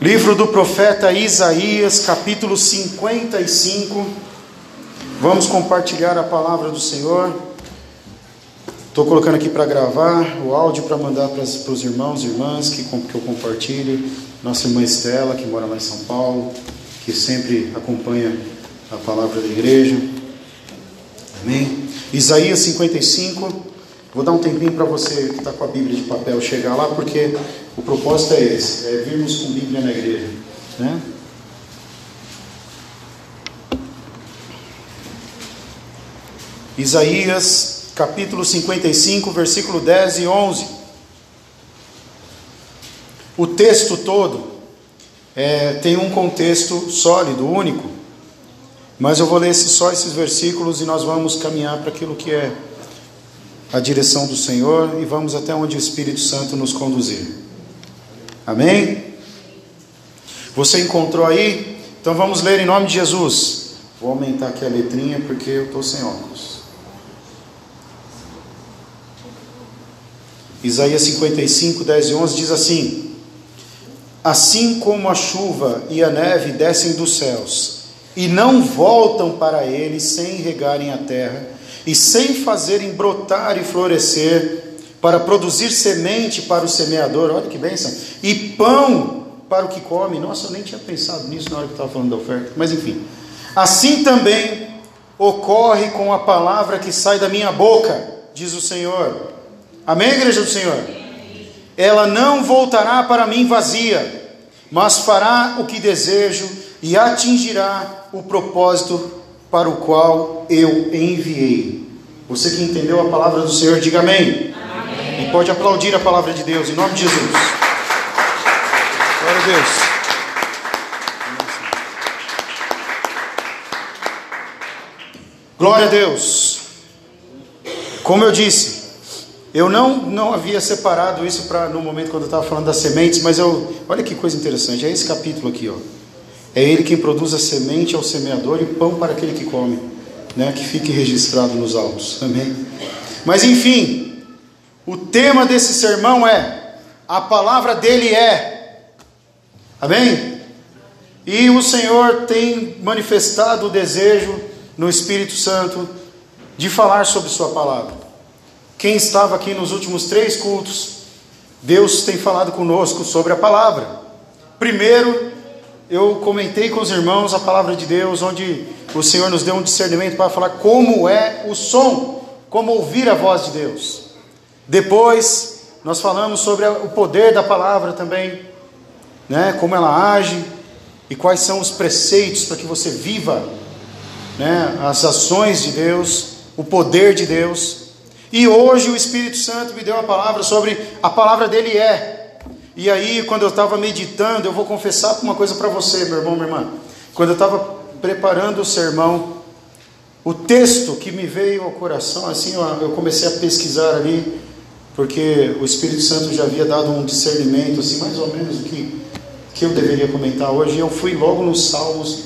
Livro do profeta Isaías, capítulo 55. Vamos compartilhar a palavra do Senhor. Estou colocando aqui para gravar o áudio para mandar para, os irmãos e irmãs que, que eu compartilhe. Nossa irmã Estela, que mora lá em São Paulo, que sempre acompanha a palavra da igreja. Amém? Isaías 55. Vou dar um tempinho para você que está com a Bíblia de papel chegar lá, porque o propósito é esse: é virmos com Bíblia na igreja. Né? Isaías capítulo 55, versículo 10 e 11. O texto todo é, tem um contexto sólido, único, mas eu vou ler só esses versículos e nós vamos caminhar para aquilo que é a direção do Senhor e vamos até onde o Espírito Santo nos conduzir. Amém? Você encontrou aí? Então vamos ler em nome de Jesus. Vou aumentar aqui a letrinha porque eu estou sem óculos. Isaías 55, 10 e 11 diz assim: Assim como a chuva e a neve descem dos céus e não voltam para ele sem regarem a terra e sem fazerem brotar e florescer, para produzir semente para o semeador, olha que bênção, e pão para o que come. Nossa, eu nem tinha pensado nisso na hora que estava falando da oferta, mas enfim. Assim também ocorre com a palavra que sai da minha boca, diz o Senhor. Amém, igreja do Senhor? Ela não voltará para mim vazia, mas fará o que desejo e atingirá o propósito para o qual eu enviei. Você que entendeu a palavra do Senhor, diga amém. amém. E pode aplaudir a palavra de Deus, em nome de Jesus. Glória a Deus. Glória a Deus. Como eu disse, eu não, não havia separado isso para no momento quando eu estava falando das sementes, mas eu, olha que coisa interessante, é esse capítulo aqui, ó. É ele quem produz a semente ao semeador e pão para aquele que come, né? Que fique registrado nos autos. Amém. Mas enfim, o tema desse sermão é a palavra dele é. Amém? E o Senhor tem manifestado o desejo no Espírito Santo de falar sobre sua palavra. Quem estava aqui nos últimos três cultos, Deus tem falado conosco sobre a palavra. Primeiro, eu comentei com os irmãos a palavra de Deus, onde o Senhor nos deu um discernimento para falar como é o som, como ouvir a voz de Deus. Depois, nós falamos sobre o poder da palavra também, né? como ela age e quais são os preceitos para que você viva né? as ações de Deus, o poder de Deus. E hoje o Espírito Santo me deu a palavra sobre a palavra dele é. E aí, quando eu estava meditando, eu vou confessar uma coisa para você, meu irmão, minha irmã. Quando eu estava preparando o sermão, o texto que me veio ao coração, assim, eu comecei a pesquisar ali, porque o Espírito Santo já havia dado um discernimento, assim, mais ou menos o que, que eu deveria comentar hoje. Eu fui logo nos Salmos,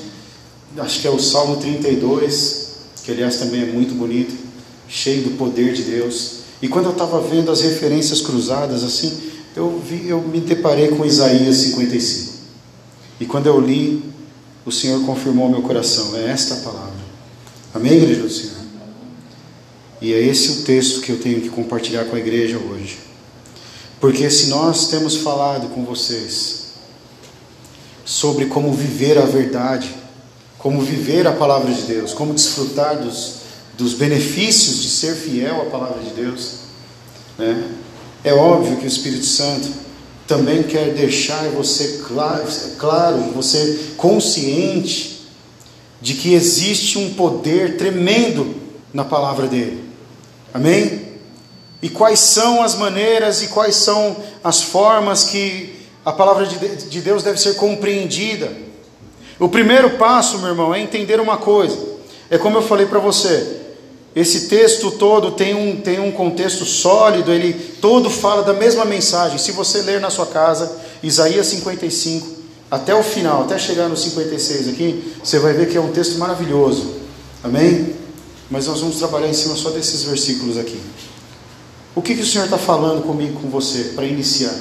acho que é o Salmo 32, que aliás também é muito bonito, cheio do poder de Deus. E quando eu estava vendo as referências cruzadas, assim, eu, vi, eu me deparei com Isaías 55. E quando eu li, o Senhor confirmou meu coração: é esta a palavra. Amém, igreja do Senhor? E é esse o texto que eu tenho que compartilhar com a igreja hoje. Porque se nós temos falado com vocês sobre como viver a verdade, como viver a palavra de Deus, como desfrutar dos, dos benefícios de ser fiel à palavra de Deus, né? É óbvio que o Espírito Santo também quer deixar você claro, claro, você consciente de que existe um poder tremendo na palavra dele. Amém? E quais são as maneiras e quais são as formas que a palavra de Deus deve ser compreendida? O primeiro passo, meu irmão, é entender uma coisa. É como eu falei para você, esse texto todo tem um, tem um contexto sólido, ele todo fala da mesma mensagem. Se você ler na sua casa, Isaías 55, até o final, até chegar no 56 aqui, você vai ver que é um texto maravilhoso. Amém? Mas nós vamos trabalhar em cima só desses versículos aqui. O que, que o Senhor está falando comigo, com você, para iniciar?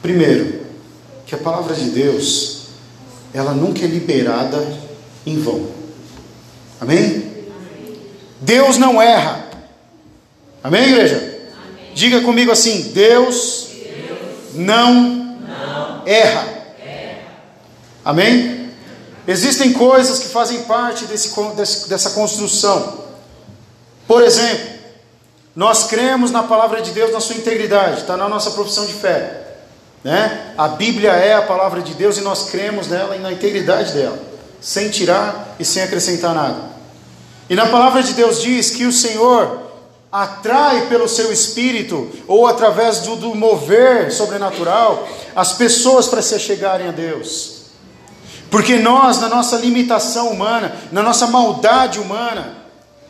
Primeiro, que a palavra de Deus, ela nunca é liberada em vão. Amém? Deus não erra. Amém, igreja? Amém. Diga comigo assim: Deus, Deus não, não erra. erra. Amém? Existem coisas que fazem parte desse, dessa construção. Por exemplo, nós cremos na palavra de Deus na sua integridade, está na nossa profissão de fé. Né? A Bíblia é a palavra de Deus e nós cremos nela e na integridade dela, sem tirar e sem acrescentar nada. E na palavra de Deus diz que o Senhor atrai pelo seu espírito, ou através do, do mover sobrenatural, as pessoas para se chegarem a Deus. Porque nós, na nossa limitação humana, na nossa maldade humana,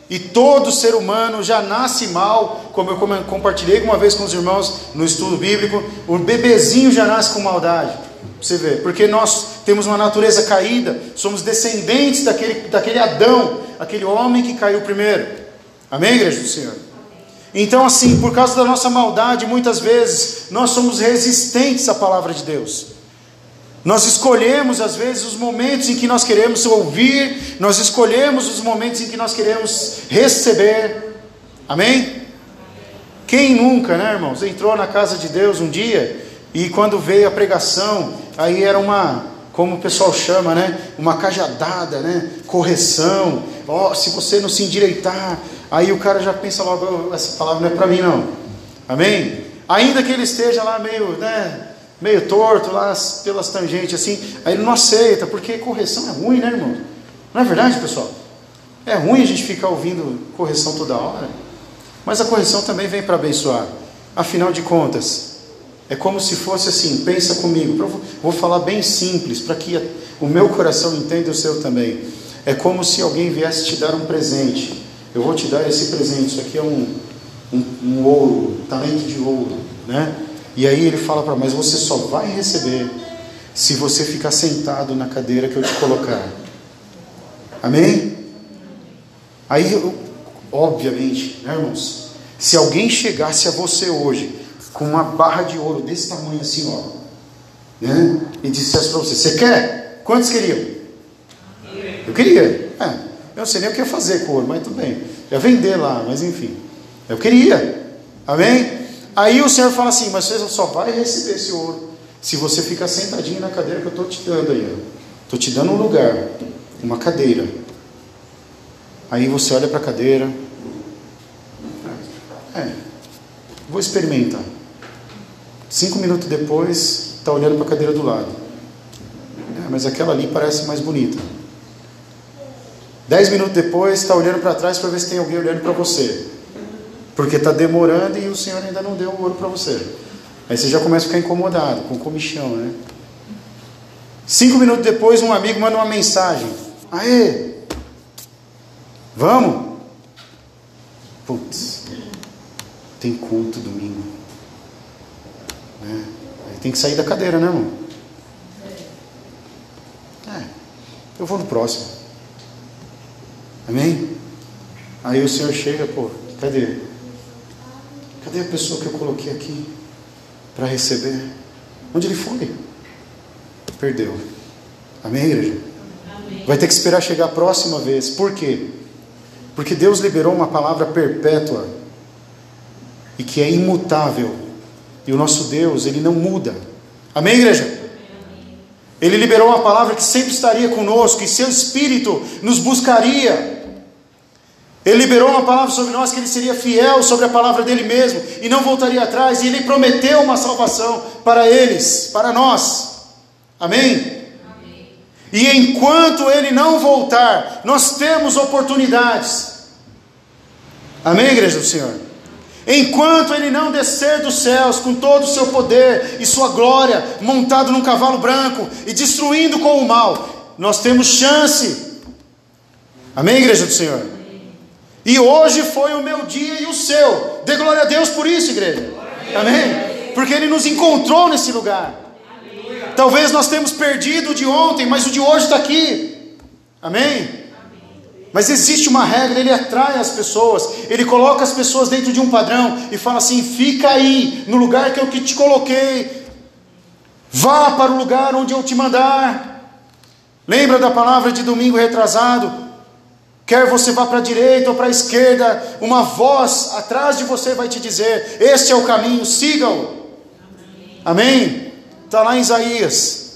e todo ser humano já nasce mal, como eu compartilhei uma vez com os irmãos no estudo bíblico, o bebezinho já nasce com maldade. Você vê, porque nós temos uma natureza caída, somos descendentes daquele, daquele Adão, aquele homem que caiu primeiro. Amém, igreja do Senhor? Então, assim, por causa da nossa maldade, muitas vezes nós somos resistentes à palavra de Deus. Nós escolhemos, às vezes, os momentos em que nós queremos ouvir, nós escolhemos os momentos em que nós queremos receber. Amém? Quem nunca, né, irmãos, entrou na casa de Deus um dia e quando veio a pregação, aí era uma, como o pessoal chama, né, uma cajadada, né, correção. Ó, oh, se você não se endireitar, aí o cara já pensa logo, essa palavra não é para mim não. Amém? Ainda que ele esteja lá meio, né, meio torto lá pelas tangentes assim, aí ele não aceita, porque correção é ruim, né, irmão? Não é verdade, pessoal? É ruim a gente ficar ouvindo correção toda hora, mas a correção também vem para abençoar. Afinal de contas, é como se fosse assim, pensa comigo, vou falar bem simples, para que o meu coração entenda o seu também. É como se alguém viesse te dar um presente. Eu vou te dar esse presente, isso aqui é um, um, um ouro, talento de ouro, né? E aí ele fala para, mas você só vai receber se você ficar sentado na cadeira que eu te colocar. Amém? Aí, obviamente, né, irmãos, se alguém chegasse a você hoje com uma barra de ouro desse tamanho assim, ó, né, e dissesse para você: Você quer? Quantos queriam? Eu queria. É, eu não sei nem o que fazer com ouro, mas tudo bem. Ia vender lá, mas enfim. Eu queria. Amém? Aí o Senhor fala assim: Mas você só vai receber esse ouro se você ficar sentadinho na cadeira que eu estou te dando aí. Estou te dando um lugar, uma cadeira. Aí você olha para a cadeira. É, vou experimentar. Cinco minutos depois, está olhando para a cadeira do lado. É, mas aquela ali parece mais bonita. Dez minutos depois, está olhando para trás para ver se tem alguém olhando para você. Porque está demorando e o Senhor ainda não deu o ouro para você. Aí você já começa a ficar incomodado, com comichão, né? Cinco minutos depois, um amigo manda uma mensagem. Aê! Vamos? Putz, tem culto domingo. Né? Aí tem que sair da cadeira, né, irmão? É, eu vou no próximo. Amém? Aí o Senhor chega, pô, cadê? Cadê a pessoa que eu coloquei aqui para receber? Onde ele foi? Perdeu. Amém, igreja? Amém. Vai ter que esperar chegar a próxima vez. Por quê? Porque Deus liberou uma palavra perpétua e que é imutável. E o nosso Deus, ele não muda. Amém, igreja? Ele liberou uma palavra que sempre estaria conosco, e seu espírito nos buscaria. Ele liberou uma palavra sobre nós que ele seria fiel sobre a palavra dele mesmo e não voltaria atrás, e ele prometeu uma salvação para eles, para nós. Amém? Amém. E enquanto ele não voltar, nós temos oportunidades. Amém, igreja do Senhor? Enquanto ele não descer dos céus com todo o seu poder e sua glória, montado num cavalo branco e destruindo com o mal, nós temos chance. Amém, igreja do Senhor? E hoje foi o meu dia e o seu. Dê glória a Deus por isso, igreja. Amém? Porque Ele nos encontrou nesse lugar. Talvez nós temos perdido o de ontem, mas o de hoje está aqui. Amém? Mas existe uma regra, ele atrai as pessoas, ele coloca as pessoas dentro de um padrão e fala assim: fica aí, no lugar que eu te coloquei. Vá para o lugar onde eu te mandar. Lembra da palavra de domingo retrasado? Quer você vá para a direita ou para a esquerda, uma voz atrás de você vai te dizer: Este é o caminho, siga-o. Amém? Está lá em Isaías.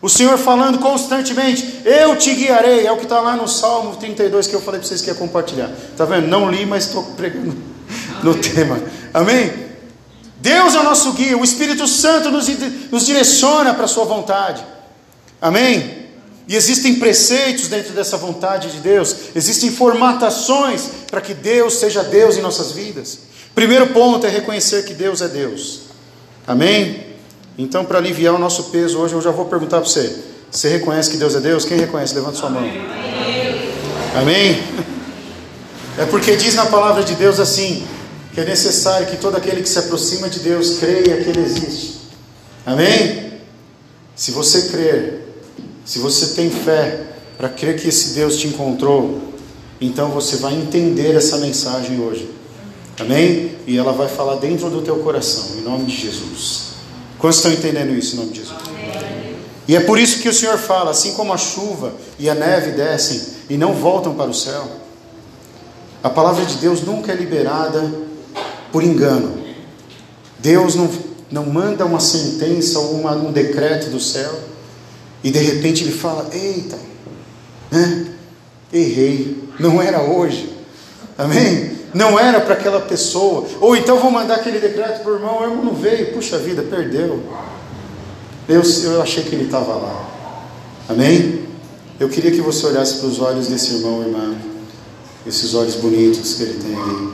O Senhor falando constantemente, eu te guiarei, é o que está lá no Salmo 32 que eu falei para vocês que ia compartilhar. Está vendo? Não li, mas estou pregando no tema. Amém? Deus é o nosso guia, o Espírito Santo nos, nos direciona para a Sua vontade. Amém? E existem preceitos dentro dessa vontade de Deus, existem formatações para que Deus seja Deus em nossas vidas. Primeiro ponto é reconhecer que Deus é Deus. Amém? Então, para aliviar o nosso peso hoje, eu já vou perguntar para você: você reconhece que Deus é Deus? Quem reconhece? Levanta sua mão. Amém? É porque diz na palavra de Deus assim: que é necessário que todo aquele que se aproxima de Deus creia que Ele existe. Amém? Se você crer, se você tem fé para crer que esse Deus te encontrou, então você vai entender essa mensagem hoje. Amém? E ela vai falar dentro do teu coração, em nome de Jesus. Quantos estão entendendo isso em nome de Jesus? Amém. E é por isso que o Senhor fala: assim como a chuva e a neve descem e não voltam para o céu, a palavra de Deus nunca é liberada por engano. Deus não, não manda uma sentença ou uma, um decreto do céu e de repente ele fala: Eita, né? errei, não era hoje. Amém? Não era para aquela pessoa, ou então vou mandar aquele decreto para o irmão, o irmão não veio, puxa vida, perdeu. Eu, eu achei que ele estava lá. Amém? Eu queria que você olhasse para os olhos desse irmão, irmã, esses olhos bonitos que ele tem ali,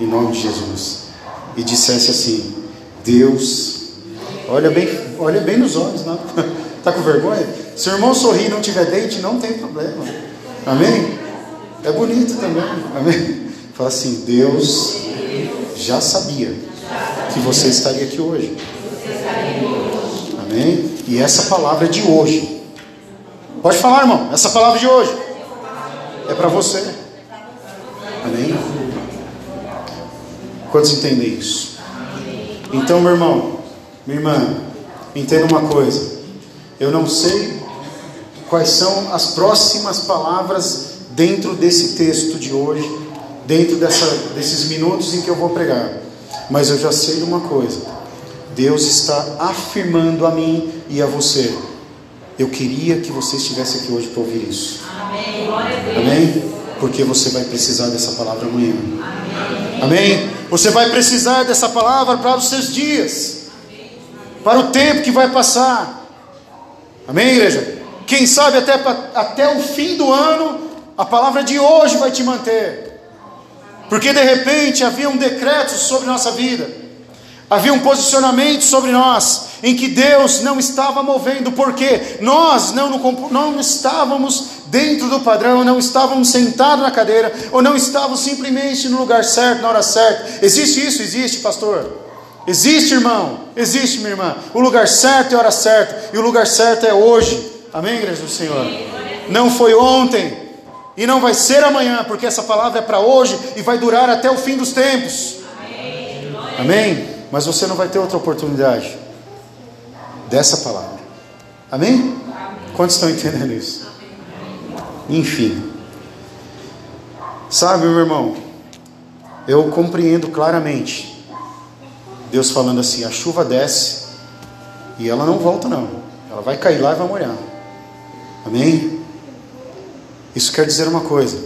em nome de Jesus, e dissesse assim: Deus, olha bem, olha bem nos olhos, não? Está com vergonha? Se o irmão sorrir e não tiver dente, não tem problema. Amém? É bonito também. Amém? Fala assim: Deus já sabia que você estaria aqui hoje. Amém? E essa palavra é de hoje. Pode falar, irmão. Essa palavra de hoje é para você. Amém? Quantos entendem isso? Então, meu irmão, minha irmã, entenda uma coisa. Eu não sei quais são as próximas palavras dentro desse texto de hoje dentro dessa, desses minutos em que eu vou pregar. Mas eu já sei de uma coisa: Deus está afirmando a mim e a você. Eu queria que você estivesse aqui hoje para ouvir isso. Amém. Amém? Porque você vai precisar dessa palavra amanhã. Amém. Amém? Você vai precisar dessa palavra para os seus dias, para o tempo que vai passar. Amém, igreja? Quem sabe até, até o fim do ano, a palavra de hoje vai te manter. Porque de repente havia um decreto sobre nossa vida, havia um posicionamento sobre nós, em que Deus não estava movendo, porque nós não, não estávamos dentro do padrão, não estávamos sentados na cadeira, ou não estávamos simplesmente no lugar certo, na hora certa. Existe isso? Existe, pastor. Existe, irmão. Existe, minha irmã. O lugar certo é a hora certa, e o lugar certo é hoje. Amém, igreja do Senhor? Não foi ontem, e não vai ser amanhã, porque essa palavra é para hoje e vai durar até o fim dos tempos. Amém. Amém? Mas você não vai ter outra oportunidade dessa palavra. Amém? Amém. Quantos estão entendendo isso? Amém. Enfim. Sabe, meu irmão, eu compreendo claramente Deus falando assim: a chuva desce e ela não volta, não. Ela vai cair lá e vai molhar. Amém? Isso quer dizer uma coisa: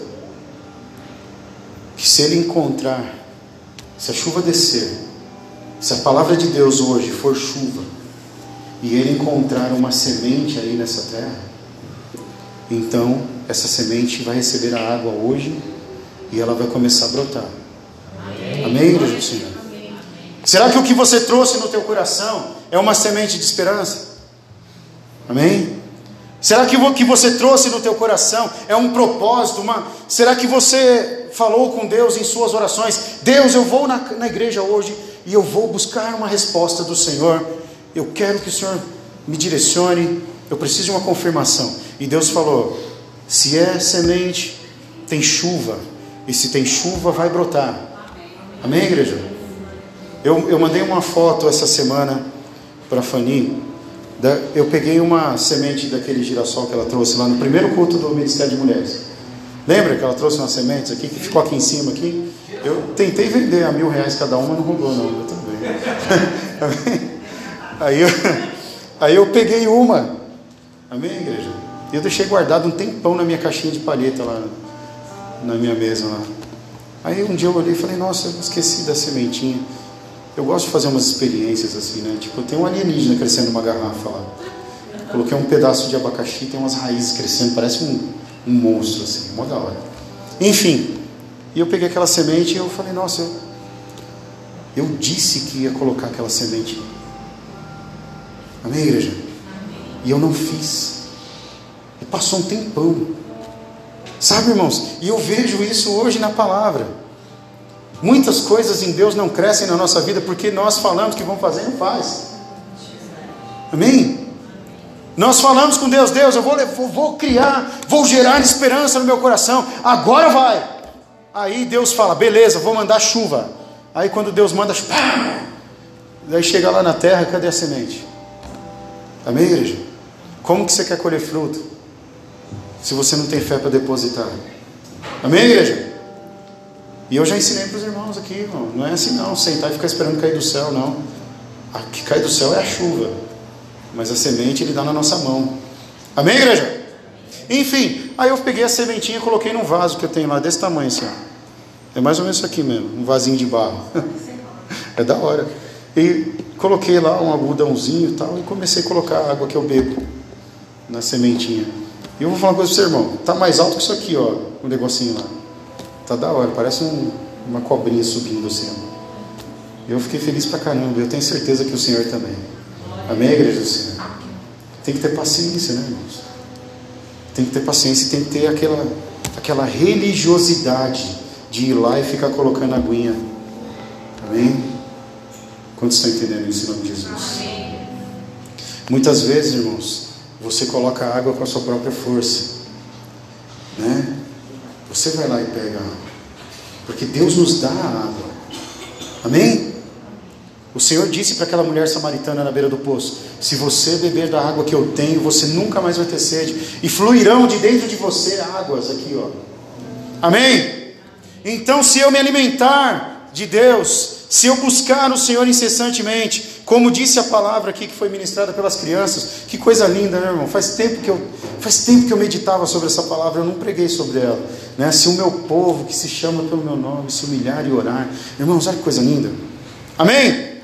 que se ele encontrar, se a chuva descer, se a palavra de Deus hoje for chuva, e ele encontrar uma semente aí nessa terra, então essa semente vai receber a água hoje e ela vai começar a brotar. Amém, Amém igreja do Senhor? Será que o que você trouxe no teu coração é uma semente de esperança? Amém? Será que o que você trouxe no teu coração é um propósito? Uma... Será que você falou com Deus em suas orações? Deus, eu vou na, na igreja hoje e eu vou buscar uma resposta do Senhor. Eu quero que o Senhor me direcione. Eu preciso de uma confirmação. E Deus falou: se é semente, tem chuva. E se tem chuva, vai brotar. Amém, igreja? Eu, eu mandei uma foto essa semana para a Fanny Eu peguei uma semente daquele girassol que ela trouxe lá no primeiro culto do Ministério de Mulheres. Lembra que ela trouxe umas sementes aqui, que ficou aqui em cima aqui? Eu tentei vender a mil reais cada uma, não rolou não, eu também. aí, eu, aí eu peguei uma. Amém, igreja? Eu deixei guardado um tempão na minha caixinha de palheta lá na minha mesa lá. Aí um dia eu olhei e falei, nossa, eu esqueci da sementinha. Eu gosto de fazer umas experiências assim, né? Tipo, tem um alienígena crescendo numa garrafa lá. Coloquei um pedaço de abacaxi, tem umas raízes crescendo, parece um, um monstro assim, uma da hora. Enfim, e eu peguei aquela semente e eu falei, nossa, eu, eu disse que ia colocar aquela semente. Amém, igreja? E eu não fiz. E passou um tempão. Sabe, irmãos? E eu vejo isso hoje na palavra. Muitas coisas em Deus não crescem na nossa vida porque nós falamos que vamos fazer e não faz. Amém? Nós falamos com Deus, Deus, eu vou, vou, criar, vou gerar esperança no meu coração, agora vai. Aí Deus fala, beleza, vou mandar chuva. Aí quando Deus manda chuva, daí chega lá na terra, cadê a semente? Amém, igreja? Como que você quer colher fruto? Se você não tem fé para depositar. Amém, igreja? E eu já ensinei para os irmãos aqui, irmão. não é assim não, sentar e ficar esperando cair do céu, não. A que cai do céu é a chuva, mas a semente ele dá na nossa mão. Amém, igreja? Enfim, aí eu peguei a sementinha e coloquei num vaso que eu tenho lá, desse tamanho assim. Ó. É mais ou menos isso aqui mesmo, um vasinho de barro. é da hora. E coloquei lá um algodãozinho e tal, e comecei a colocar a água que eu bebo na sementinha. E eu vou falar uma coisa para você, irmão. Tá mais alto que isso aqui, ó, o negocinho lá. Tá da hora, parece um, uma cobrinha subindo assim. Eu fiquei feliz pra caramba, eu tenho certeza que o Senhor também. Amém, igreja do Senhor? Tem que ter paciência, né, irmãos? Tem que ter paciência tem que ter aquela, aquela religiosidade de ir lá e ficar colocando aguinha. Amém? Quantos estão entendendo isso em nome de Jesus? Muitas vezes, irmãos, você coloca água com a sua própria força. Né? Você vai lá e pega água. Porque Deus nos dá a água. Amém? O Senhor disse para aquela mulher samaritana na beira do poço: Se você beber da água que eu tenho, você nunca mais vai ter sede, e fluirão de dentro de você águas aqui, ó. Amém? Então, se eu me alimentar de Deus, se eu buscar o Senhor incessantemente, como disse a palavra aqui que foi ministrada pelas crianças, que coisa linda, né, irmão? Faz tempo que eu, faz tempo que eu meditava sobre essa palavra, eu não preguei sobre ela. Né? Se o meu povo, que se chama pelo meu nome, se humilhar e orar, irmãos, olha que coisa linda. Amém?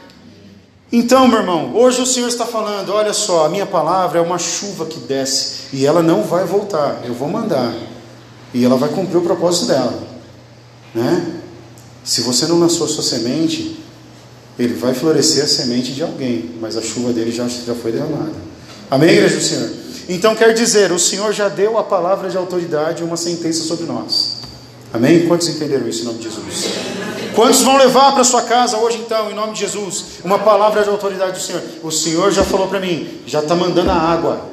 Então, meu irmão, hoje o Senhor está falando: olha só, a minha palavra é uma chuva que desce e ela não vai voltar, eu vou mandar e ela vai cumprir o propósito dela, né? Se você não lançou sua semente, ele vai florescer a semente de alguém, mas a chuva dele já, já foi derramada. Amém, igreja do Senhor? Então quer dizer, o Senhor já deu a palavra de autoridade e uma sentença sobre nós. Amém? Quantos entenderam isso em nome de Jesus? Quantos vão levar para sua casa hoje então, em nome de Jesus, uma palavra de autoridade do Senhor? O Senhor já falou para mim, já está mandando a água.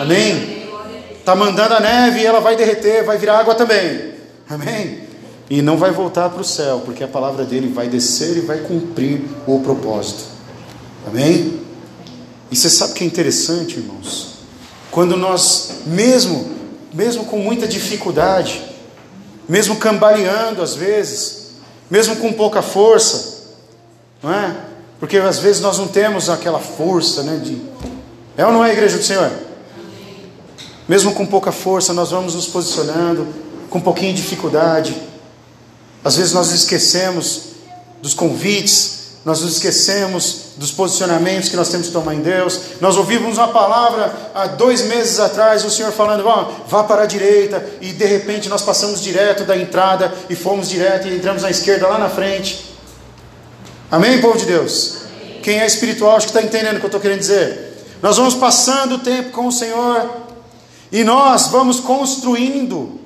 Amém? Está mandando a neve e ela vai derreter, vai virar água também. Amém? E não vai voltar para o céu, porque a palavra dele vai descer e vai cumprir o propósito. Amém? E você sabe que é interessante, irmãos? Quando nós, mesmo, mesmo com muita dificuldade, mesmo cambaleando às vezes, mesmo com pouca força, não é? Porque às vezes nós não temos aquela força, né? De... É ou não é a igreja do Senhor? Mesmo com pouca força, nós vamos nos posicionando, com um pouquinho de dificuldade, às vezes nós esquecemos dos convites, nós nos esquecemos dos posicionamentos que nós temos que tomar em Deus. Nós ouvimos uma palavra há dois meses atrás, o Senhor falando, vá, vá para a direita, e de repente nós passamos direto da entrada e fomos direto e entramos na esquerda lá na frente. Amém, povo de Deus? Quem é espiritual, acho que está entendendo o que eu estou querendo dizer. Nós vamos passando o tempo com o Senhor e nós vamos construindo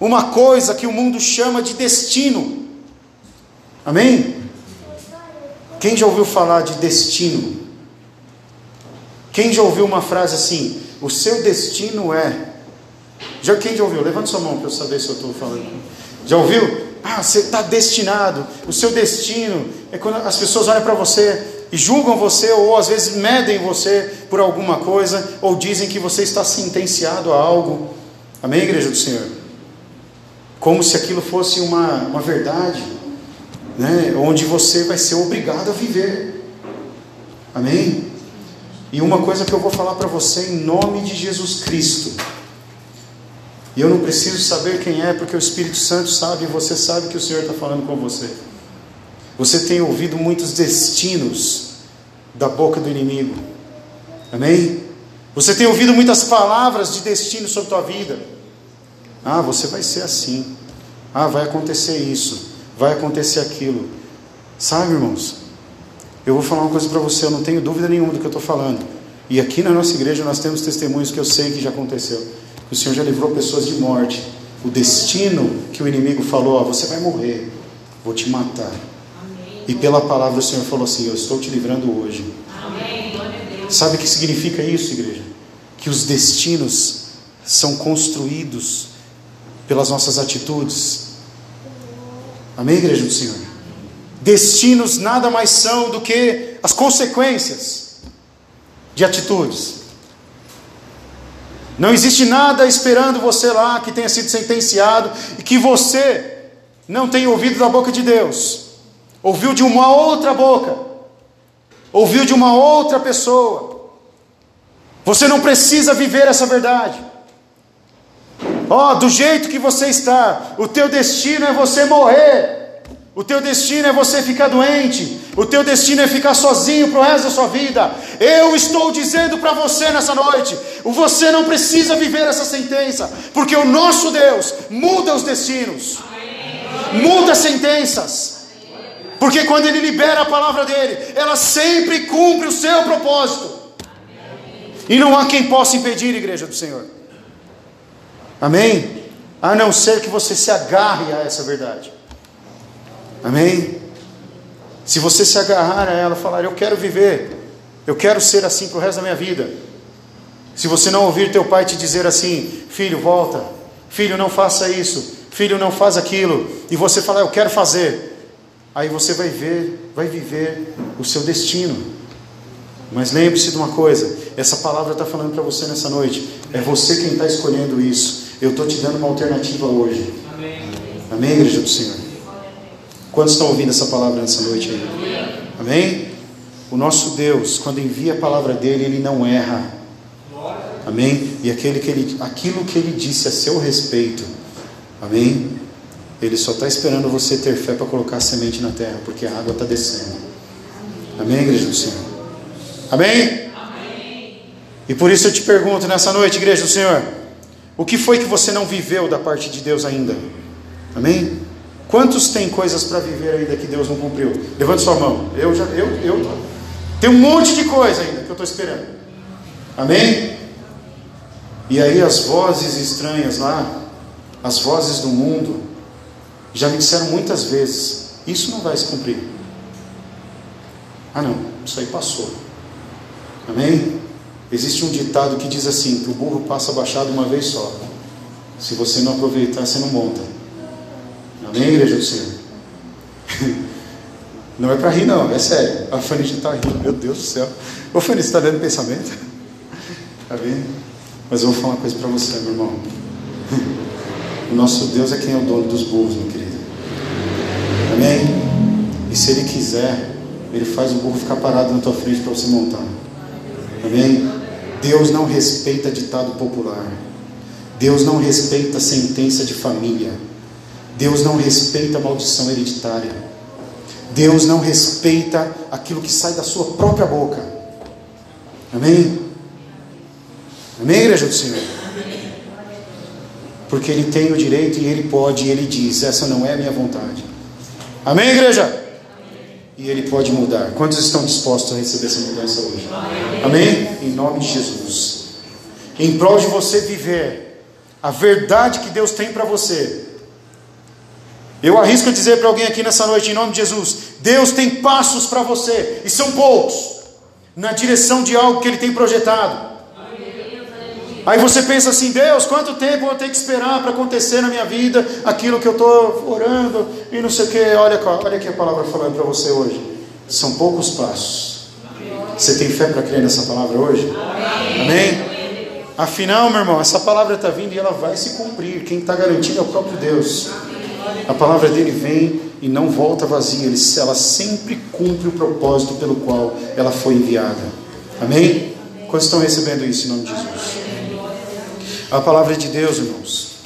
uma coisa que o mundo chama de destino. Amém? Quem já ouviu falar de destino? Quem já ouviu uma frase assim? O seu destino é. Já quem já ouviu? Levanta sua mão para eu saber se eu estou falando. Já ouviu? Ah, você está destinado. O seu destino é quando as pessoas olham para você. e julgam você, ou às vezes medem você por alguma coisa, ou dizem que você está sentenciado a algo. Amém, igreja do Senhor? Como se aquilo fosse uma, uma verdade, né? onde você vai ser obrigado a viver. Amém? E uma coisa que eu vou falar para você em nome de Jesus Cristo. E eu não preciso saber quem é, porque o Espírito Santo sabe e você sabe que o Senhor está falando com você. Você tem ouvido muitos destinos da boca do inimigo. Amém? Você tem ouvido muitas palavras de destino sobre a tua vida. Ah, você vai ser assim. Ah, vai acontecer isso. Vai acontecer aquilo. Sabe, irmãos? Eu vou falar uma coisa para você, eu não tenho dúvida nenhuma do que eu estou falando. E aqui na nossa igreja nós temos testemunhos que eu sei que já aconteceu. O Senhor já livrou pessoas de morte. O destino que o inimigo falou, ó, você vai morrer, vou te matar. Amém. E pela palavra o Senhor falou assim: Eu estou te livrando hoje. Amém. Sabe o que significa isso, igreja? Que os destinos são construídos pelas nossas atitudes. Amém, igreja do Senhor? Destinos nada mais são do que as consequências de atitudes. Não existe nada esperando você lá que tenha sido sentenciado e que você não tenha ouvido da boca de Deus, ouviu de uma outra boca, ouviu de uma outra pessoa. Você não precisa viver essa verdade. Ó, oh, do jeito que você está, o teu destino é você morrer. O teu destino é você ficar doente. O teu destino é ficar sozinho para o resto da sua vida. Eu estou dizendo para você nessa noite: você não precisa viver essa sentença, porque o nosso Deus muda os destinos, muda as sentenças. Porque quando Ele libera a palavra dele, ela sempre cumpre o seu propósito. E não há quem possa impedir, igreja do Senhor. Amém? A não ser que você se agarre a essa verdade. Amém? Se você se agarrar a ela, falar, eu quero viver, eu quero ser assim para o resto da minha vida. Se você não ouvir teu pai te dizer assim, filho, volta, filho, não faça isso, filho, não faz aquilo, e você falar, eu quero fazer, aí você vai ver, vai viver o seu destino. Mas lembre-se de uma coisa: essa palavra está falando para você nessa noite. É você quem está escolhendo isso. Eu estou te dando uma alternativa hoje. Amém, Amém igreja do Senhor? Quantos estão ouvindo essa palavra nessa noite aí? Amém? O nosso Deus, quando envia a palavra dele, ele não erra. Amém? E aquele que ele, aquilo que ele disse a seu respeito, amém? Ele só está esperando você ter fé para colocar a semente na terra, porque a água está descendo. Amém, igreja do Senhor? Amém? Amém? E por isso eu te pergunto nessa noite, igreja do Senhor, o que foi que você não viveu da parte de Deus ainda? Amém? Quantos têm coisas para viver ainda que Deus não cumpriu? Levante sua mão. Eu já, eu, eu. Tem um monte de coisa ainda que eu estou esperando. Amém? E aí as vozes estranhas lá, as vozes do mundo, já me disseram muitas vezes: isso não vai se cumprir. Ah, não, isso aí passou. Amém? Existe um ditado que diz assim: que o burro passa baixado uma vez só. Se você não aproveitar, você não monta. Amém, igreja do Senhor? Não é para rir, não, é sério. A Fanny está rindo, meu Deus do céu. Ô Fanny, você está dando pensamento? Está vendo? Mas eu vou falar uma coisa para você, meu irmão. O nosso Deus é quem é o dono dos burros, meu querido. Amém? E se Ele quiser, Ele faz o burro ficar parado na tua frente para você montar. Amém? Deus não respeita ditado popular. Deus não respeita sentença de família. Deus não respeita maldição hereditária. Deus não respeita aquilo que sai da sua própria boca. Amém? Amém, igreja do Senhor? Porque Ele tem o direito e Ele pode, e Ele diz: essa não é a minha vontade. Amém, igreja? E Ele pode mudar. Quantos estão dispostos a receber essa mudança hoje? Amém? Em nome de Jesus. Em prol de você viver a verdade que Deus tem para você eu arrisco dizer para alguém aqui nessa noite, em nome de Jesus: Deus tem passos para você, e são poucos, na direção de algo que Ele tem projetado. Aí você pensa assim: Deus, quanto tempo eu vou ter que esperar para acontecer na minha vida aquilo que eu estou orando e não sei o que. Olha, olha aqui a palavra falando para você hoje: são poucos passos, Você tem fé para crer nessa palavra hoje? Amém? Amém? Afinal, meu irmão, essa palavra está vindo e ela vai se cumprir. Quem está garantindo é o próprio Deus. A palavra dele vem e não volta vazia, ela sempre cumpre o propósito pelo qual ela foi enviada. Amém? Quantos estão recebendo isso em nome de Jesus? A palavra de Deus, irmãos,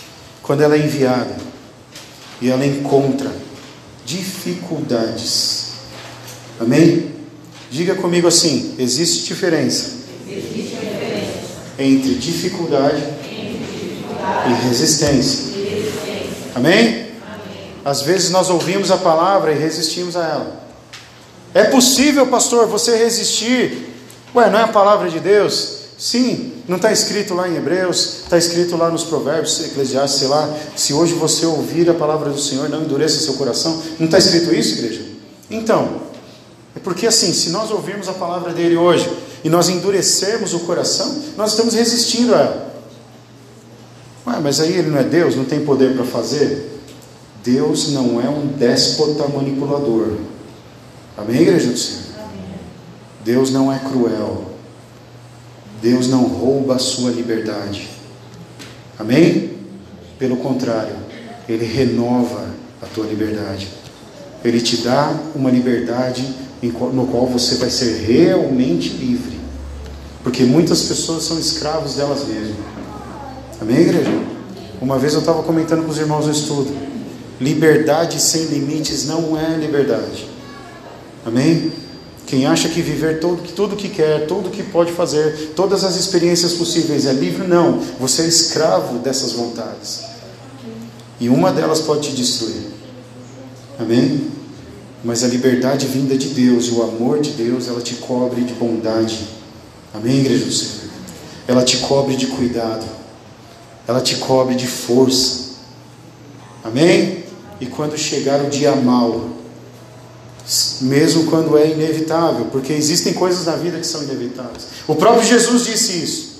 quando ela é enviada e ela encontra dificuldades, amém? Diga comigo assim: existe diferença, existe diferença. Entre, dificuldade entre dificuldade e resistência. E resistência. Amém? Amém? Às vezes nós ouvimos a palavra e resistimos a ela. É possível, pastor, você resistir? Ué, não é a palavra de Deus? Sim, não está escrito lá em Hebreus, está escrito lá nos Provérbios, Eclesiastes, sei lá. Se hoje você ouvir a palavra do Senhor, não endureça seu coração. Não está escrito isso, igreja? Então, é porque assim, se nós ouvirmos a palavra dele hoje e nós endurecermos o coração, nós estamos resistindo a ela. Ué, mas aí ele não é Deus, não tem poder para fazer? Deus não é um déspota manipulador. Amém, igreja do Senhor? Deus não é cruel. Deus não rouba a sua liberdade. Amém? Pelo contrário, Ele renova a tua liberdade. Ele te dá uma liberdade no qual você vai ser realmente livre. Porque muitas pessoas são escravos delas mesmas. Amém, igreja? Uma vez eu estava comentando com os irmãos no estudo. Liberdade sem limites não é liberdade. Amém? Quem acha que viver todo, tudo que quer, tudo que pode fazer, todas as experiências possíveis é livre, não. Você é escravo dessas vontades. E uma delas pode te destruir. Amém? Mas a liberdade vinda de Deus e o amor de Deus, ela te cobre de bondade. Amém, igreja do Senhor? Ela te cobre de cuidado. Ela te cobre de força. Amém? E quando chegar o dia mau, mesmo quando é inevitável, porque existem coisas na vida que são inevitáveis. O próprio Jesus disse isso.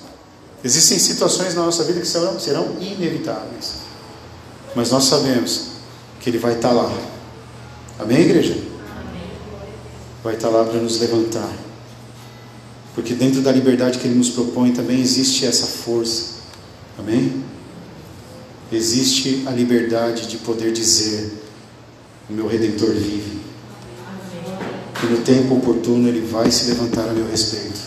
Existem situações na nossa vida que serão, serão inevitáveis, mas nós sabemos que Ele vai estar lá. Amém, igreja? Vai estar lá para nos levantar, porque dentro da liberdade que Ele nos propõe também existe essa força. Amém? Existe a liberdade de poder dizer: O meu redentor vive que no tempo oportuno Ele vai se levantar a meu respeito.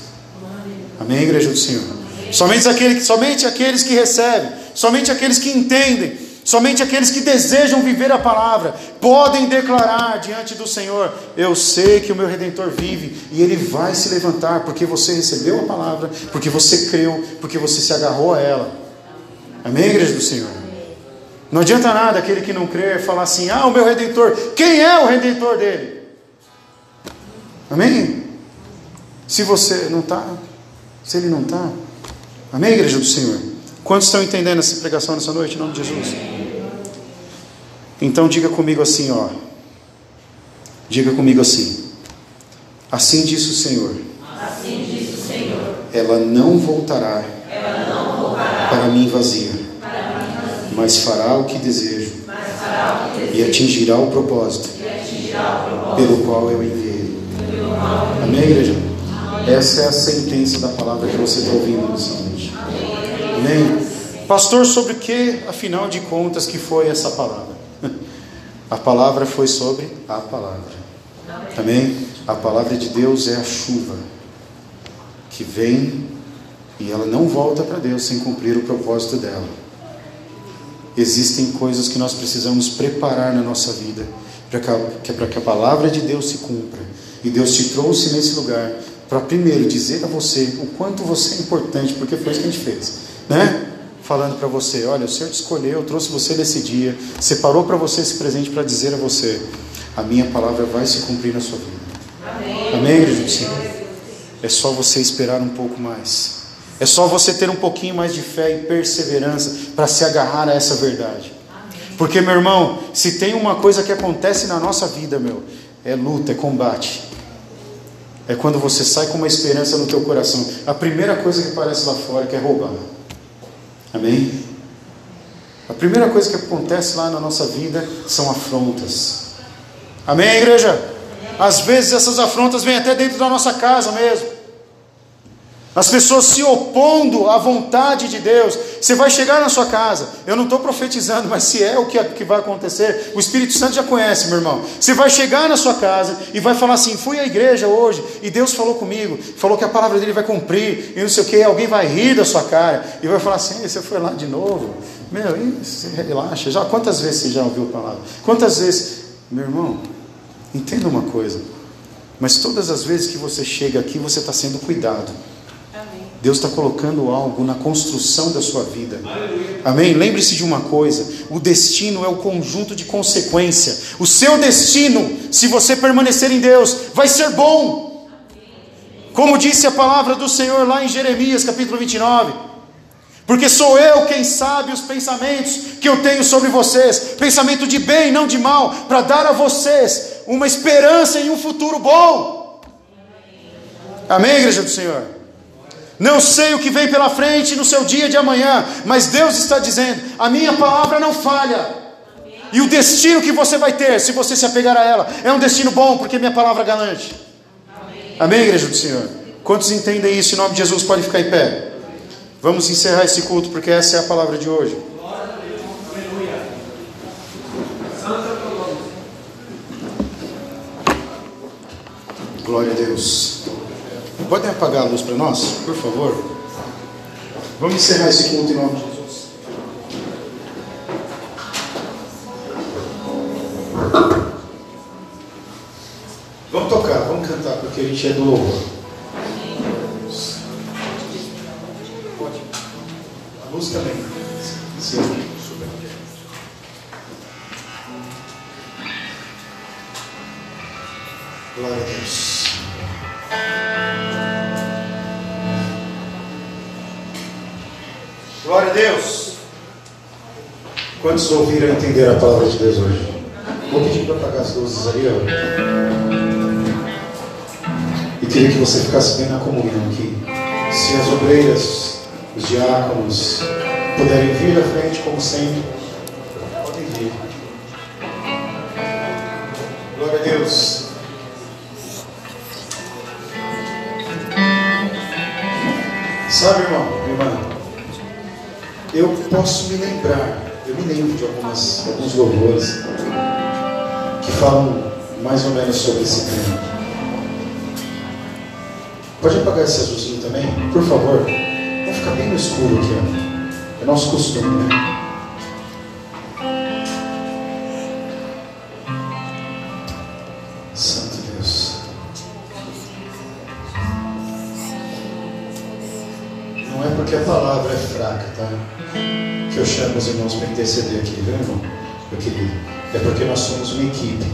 Amém, igreja do Senhor? Somente, aquele, somente aqueles que recebem, somente aqueles que entendem, somente aqueles que desejam viver a palavra, podem declarar diante do Senhor: Eu sei que o meu redentor vive e ele vai se levantar, porque você recebeu a palavra, porque você creu, porque você se agarrou a ela. Amém, igreja do Senhor? Não adianta nada aquele que não crê falar assim: Ah, o meu redentor, quem é o redentor dele? Amém? Se você não está, se ele não está, amém, igreja do Senhor? Quantos estão entendendo essa pregação nessa noite, em nome de Jesus? Então diga comigo assim, ó. Diga comigo assim. Assim disse o Senhor. Assim disse o Senhor. Ela não voltará, Ela não voltará para mim vazia, para mim vazia, mas fará o que desejo o que e deseja atingirá o propósito e atingirá o propósito pelo qual eu enviei. Amém, igreja? Essa é a sentença da palavra que você está ouvindo nessa noite. Amém? Pastor, sobre o que, afinal de contas, que foi essa palavra? A palavra foi sobre a palavra. Amém? A palavra de Deus é a chuva que vem e ela não volta para Deus sem cumprir o propósito dela. Existem coisas que nós precisamos preparar na nossa vida para que, para que a palavra de Deus se cumpra. E Deus te trouxe nesse lugar para primeiro dizer a você o quanto você é importante, porque foi isso que a gente fez, né? Falando para você, olha, o Senhor te escolheu, trouxe você nesse dia, separou para você esse presente para dizer a você, a minha palavra vai se cumprir na sua vida. Amém. Amém, igreja do Senhor? É só você esperar um pouco mais. É só você ter um pouquinho mais de fé e perseverança para se agarrar a essa verdade. Porque, meu irmão, se tem uma coisa que acontece na nossa vida, meu, é luta, é combate. É quando você sai com uma esperança no teu coração. A primeira coisa que aparece lá fora é que é roubar. Amém? A primeira coisa que acontece lá na nossa vida são afrontas. Amém, igreja? Às vezes essas afrontas vêm até dentro da nossa casa mesmo. As pessoas se opondo à vontade de Deus. Você vai chegar na sua casa, eu não estou profetizando, mas se é o que, que vai acontecer, o Espírito Santo já conhece, meu irmão. Você vai chegar na sua casa e vai falar assim: fui à igreja hoje e Deus falou comigo, falou que a palavra dele vai cumprir, e não sei o que, alguém vai rir da sua cara e vai falar assim: você foi lá de novo. Meu, isso, relaxa. Já, quantas vezes você já ouviu a palavra? Quantas vezes, meu irmão, entenda uma coisa, mas todas as vezes que você chega aqui, você está sendo cuidado. Deus está colocando algo na construção da sua vida. Amém? Lembre-se de uma coisa: o destino é o conjunto de consequência. O seu destino, se você permanecer em Deus, vai ser bom. Como disse a palavra do Senhor lá em Jeremias capítulo 29. Porque sou eu quem sabe os pensamentos que eu tenho sobre vocês, pensamento de bem, não de mal, para dar a vocês uma esperança em um futuro bom. Amém, igreja do Senhor? Não sei o que vem pela frente no seu dia de amanhã, mas Deus está dizendo: a minha palavra não falha. E o destino que você vai ter, se você se apegar a ela, é um destino bom, porque minha palavra é galante. Amém, Amém igreja do Senhor? Quantos entendem isso em nome de Jesus? Pode ficar em pé. Vamos encerrar esse culto, porque essa é a palavra de hoje. Glória a Deus. Podem apagar a luz para nós, por favor? Vamos encerrar esse culto em nome de Jesus. Vamos tocar, vamos cantar, porque a gente é do louvor. Quantos ouviram entender a palavra de Deus hoje? Vou pedir para apagar as luzes ali, ó. E queria que você ficasse bem na comunhão aqui. Se as obreiras, os diáconos, puderem vir à frente, como sempre, podem vir. Glória a Deus. Sabe, irmão, irmã, eu posso me lembrar, lembro de algumas, alguns louvores que falam mais ou menos sobre esse tema. Pode apagar esse azulzinho também, por favor? Vai ficar bem no escuro aqui, ó. É nosso costume, né? Interceder aqui, viu, irmão? Meu querido. É porque nós somos uma equipe.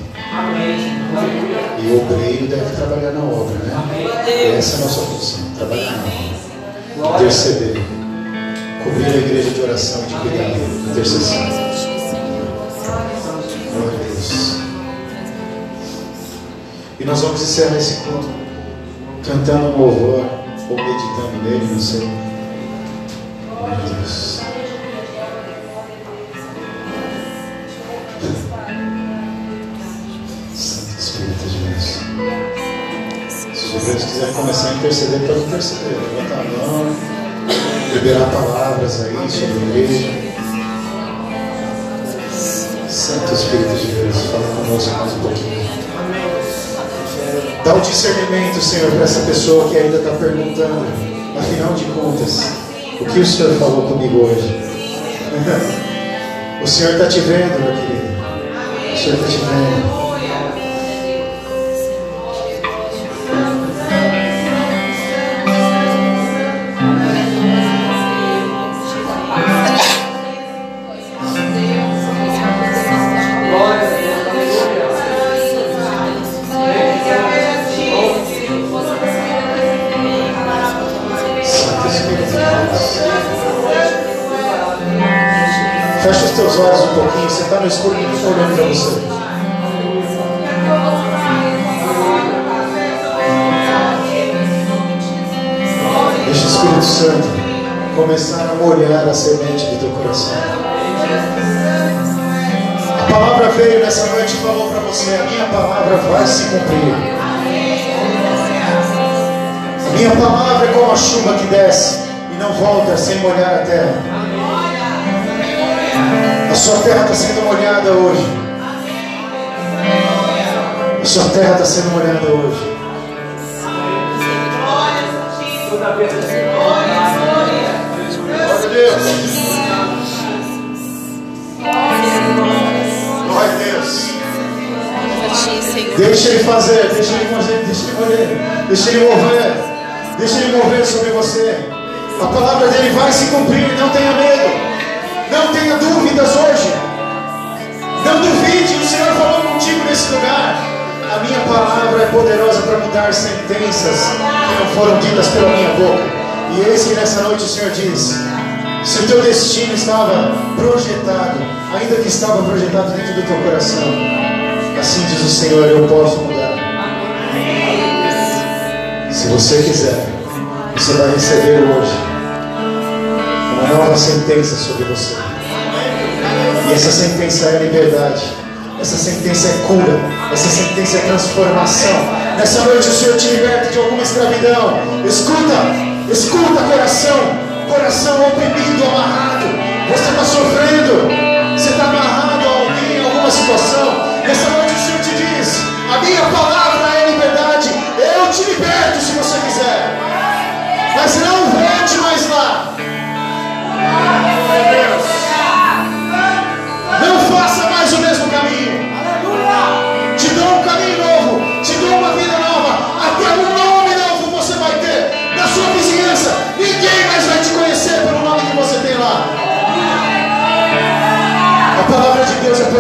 E o obreiro deve trabalhar na obra, né? Essa é a nossa função, trabalhar na obra. Interceder. Cobrir a igreja de oração e de cuidado, intercessão. Glória a Deus. E nós vamos encerrar esse culto cantando um louvor ou meditando nele, não sei. Meu Deus. Obreiros quiserem começar a interceder, pode interceder. Levanta a mão, liberar palavras aí sobre a igreja. Santo Espírito de Deus, fala conosco mais um pouquinho. Dá o um discernimento, Senhor, para essa pessoa que ainda está perguntando, afinal de contas, o que o Senhor falou comigo hoje? o Senhor está te vendo, meu querido. O Senhor está te vendo. Fecha os teus olhos um pouquinho. Você está no escuro, ninguém está olhando para você. Deixa o Espírito Santo começar a molhar a semente do teu coração. A palavra veio nessa noite e falou para você: a minha palavra vai se cumprir. Minha palavra é como a chuva que desce e não volta sem molhar a terra. Sua terra está sendo molhada hoje. A sua terra está sendo molhada hoje. Glória a Deus. Glória a Deus. Deixa ele fazer, deixa ele fazer, deixa ele mover, deixa ele mover, deixa ele mover sobre você. A palavra dele vai se cumprir, não tenha medo, não tenha dúvidas hoje. Não duvide, o Senhor falou contigo nesse lugar. A minha palavra é poderosa para mudar sentenças que não foram ditas pela minha boca. E eis que nessa noite o Senhor diz: se o teu destino estava projetado, ainda que estava projetado dentro do teu coração, assim diz o Senhor, eu posso mudar. Se você quiser, você vai receber hoje uma nova sentença sobre você. Essa sentença é liberdade. Essa sentença é cura. Essa sentença é transformação. Nessa noite o Senhor te liberta de alguma escravidão. Escuta, escuta, coração. Coração oprimido, amarrado. Você está sofrendo. Você está amarrado a alguém, a alguma situação. Nessa noite o Senhor te diz: A minha palavra é liberdade. Eu te liberto se você quiser. Mas não volte mais lá.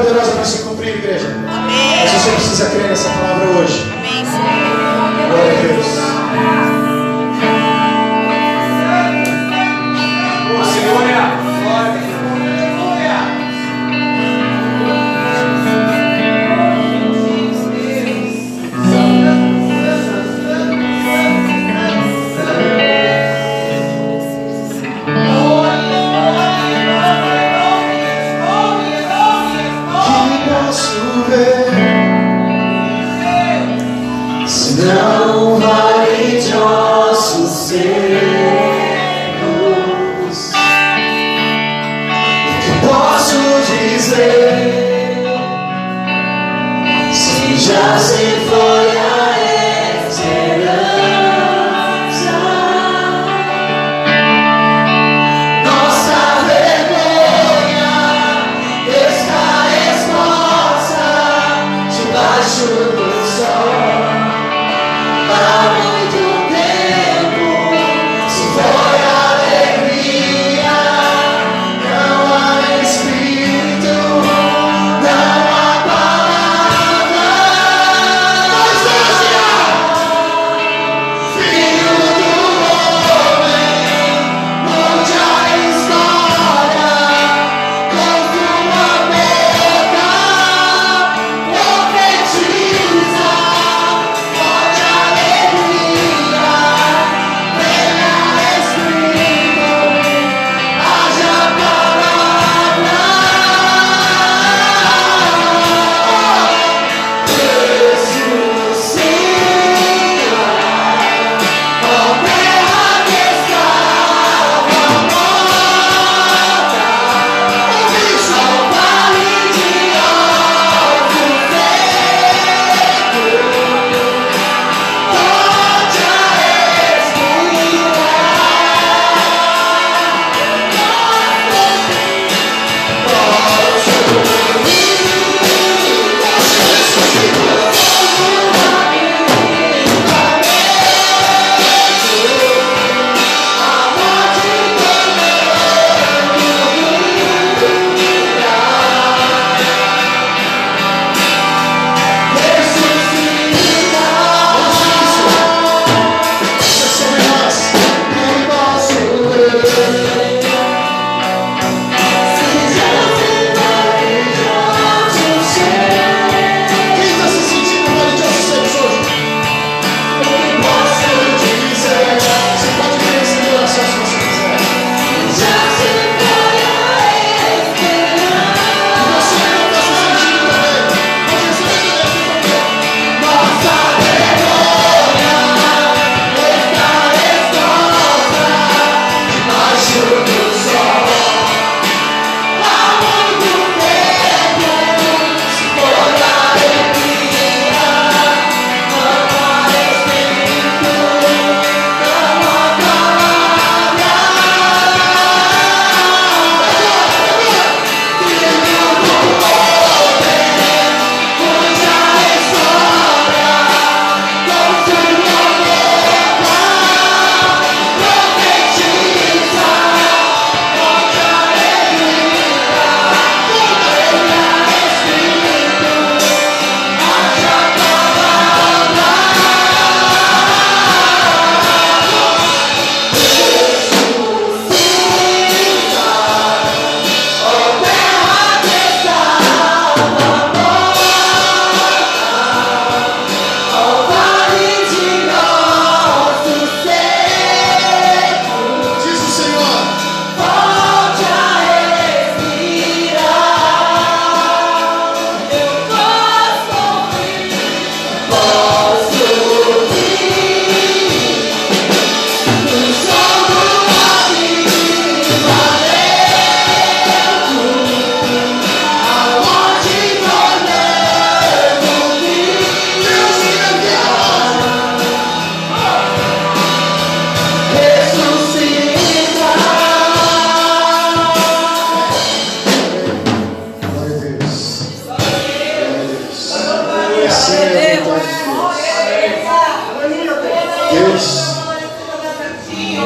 Poderosa para se cumprir, igreja. Mas você precisa crer nessa palavra hoje. Glória a Deus. Se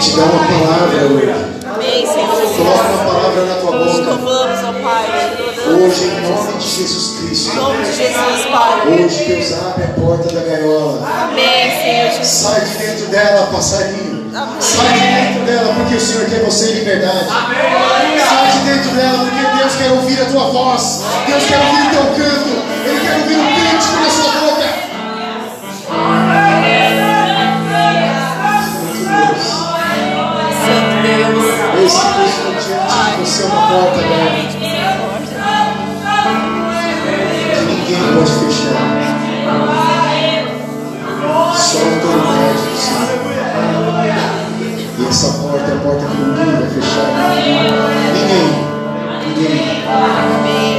palavra hoje. Amém, Senhor Jesus. Coloca uma palavra na tua Te boca. louvamos, ó Pai. Hoje, em nome de Jesus Cristo. Em nome de Jesus, Pai. Hoje, Deus abre a porta da gaiola. Amém, Senhor Jesus. Sai de dentro dela, passarinho. Sai de dentro dela, porque o Senhor quer você em liberdade. Sai de dentro dela, porque Deus quer ouvir a tua voz. Deus quer ouvir o teu canto. Ele quer ouvir o cântico na sua boca. Porta que ninguém pode fechar. Só a autoridade do Senhor. E essa porta é a porta que ninguém vai fechar. Ninguém, ninguém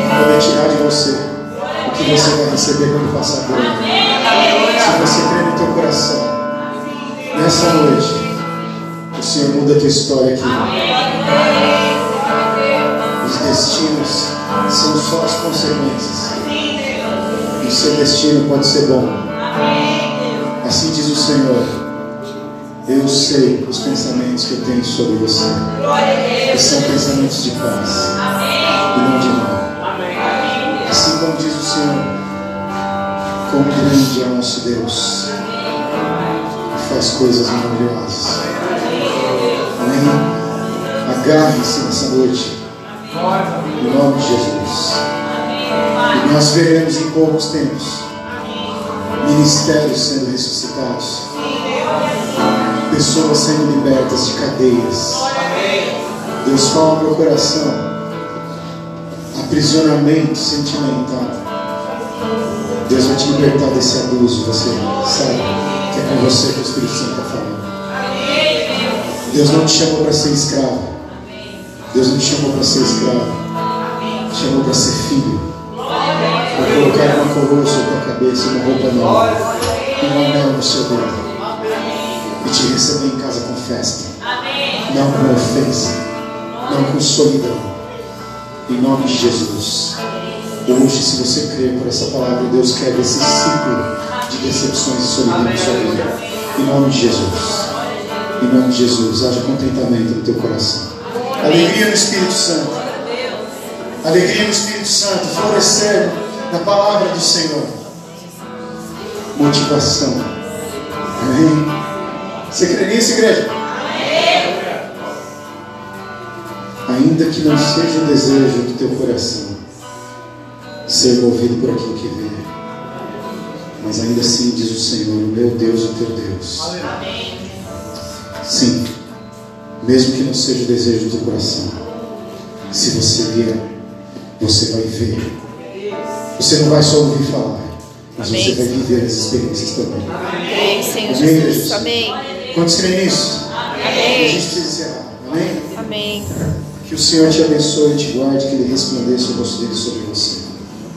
vai tirar de você o que você vai receber quando passar por ele. Se você crer no teu coração, nessa noite, o Senhor muda a tua história aqui. Os destinos são só as consequências. O seu destino pode ser bom. Assim diz o Senhor. Eu sei os pensamentos que eu tenho sobre você. Que são pensamentos de paz e não de mal. Assim como diz o Senhor, quão grande é o nosso Deus. E faz coisas maravilhosas. Amém? Agarre-se nessa noite. Em nome de Jesus. E nós veremos em poucos tempos ministérios sendo ressuscitados, pessoas sendo libertas de cadeias. Deus fala no meu coração: aprisionamento sentimental. Deus vai te libertar desse abuso. Você sabe que é com você que o Espírito Santo está falando. Deus não te chamou para ser escravo. Deus não chamou para ser escravo. Chamou para ser filho. Para colocar uma coroa sobre a cabeça, uma roupa nova, um anel no seu dedo. E te receber em casa com festa. Não com ofensa. Não com solidão. Em nome de Jesus. Hoje, se você crer por essa palavra, Deus quebra esse ciclo de decepções e solidão na sua vida. Em nome de Jesus. Em nome de Jesus, haja contentamento no teu coração. Alegria no Espírito Santo. Alegria no Espírito Santo. Florescer na palavra do Senhor. Motivação. Amém. Você crê nisso, igreja? Ainda que não seja o desejo do teu coração ser movido por aquilo que vê. Mas ainda assim diz o Senhor, meu Deus, o teu Deus. Sim, mesmo que não seja o desejo do coração, se você vier, você vai ver. Você não vai só ouvir falar, mas Amém. você vai viver as experiências também. Amém, Senhor Amém, Jesus. Amém. Quantos creem nisso? A Amém. gente precisa encerrar. Amém? Amém. Que o Senhor te abençoe e te guarde, que Ele resplandeça o rosto dele sobre você.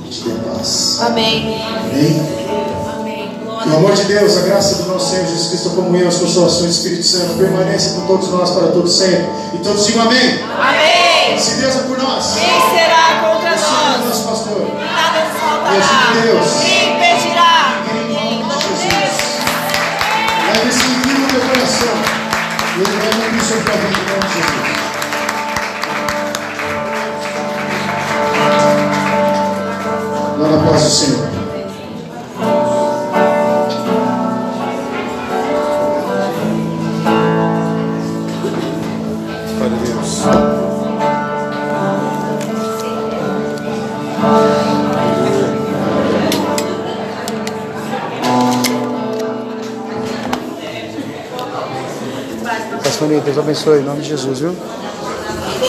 E te dê paz. Amém. Amém? O amor de Deus, a graça do nosso Senhor Jesus Cristo, a comunhão, as consolações do Espírito Santo permaneça com todos nós para todos sempre. E todos digam amém. Amém. Se Deus é por nós, Quem será contra o Senhor é nós? nosso pastor. Nada nos faltará. Deus de Deus. Quem impedirá? Em nome de Jesus. Leve esse ensino no teu coração. E Ele vai cumprir sobre a vida em nome de Jesus. Lá na paz do Senhor. Deus abençoe em nome de Jesus, viu?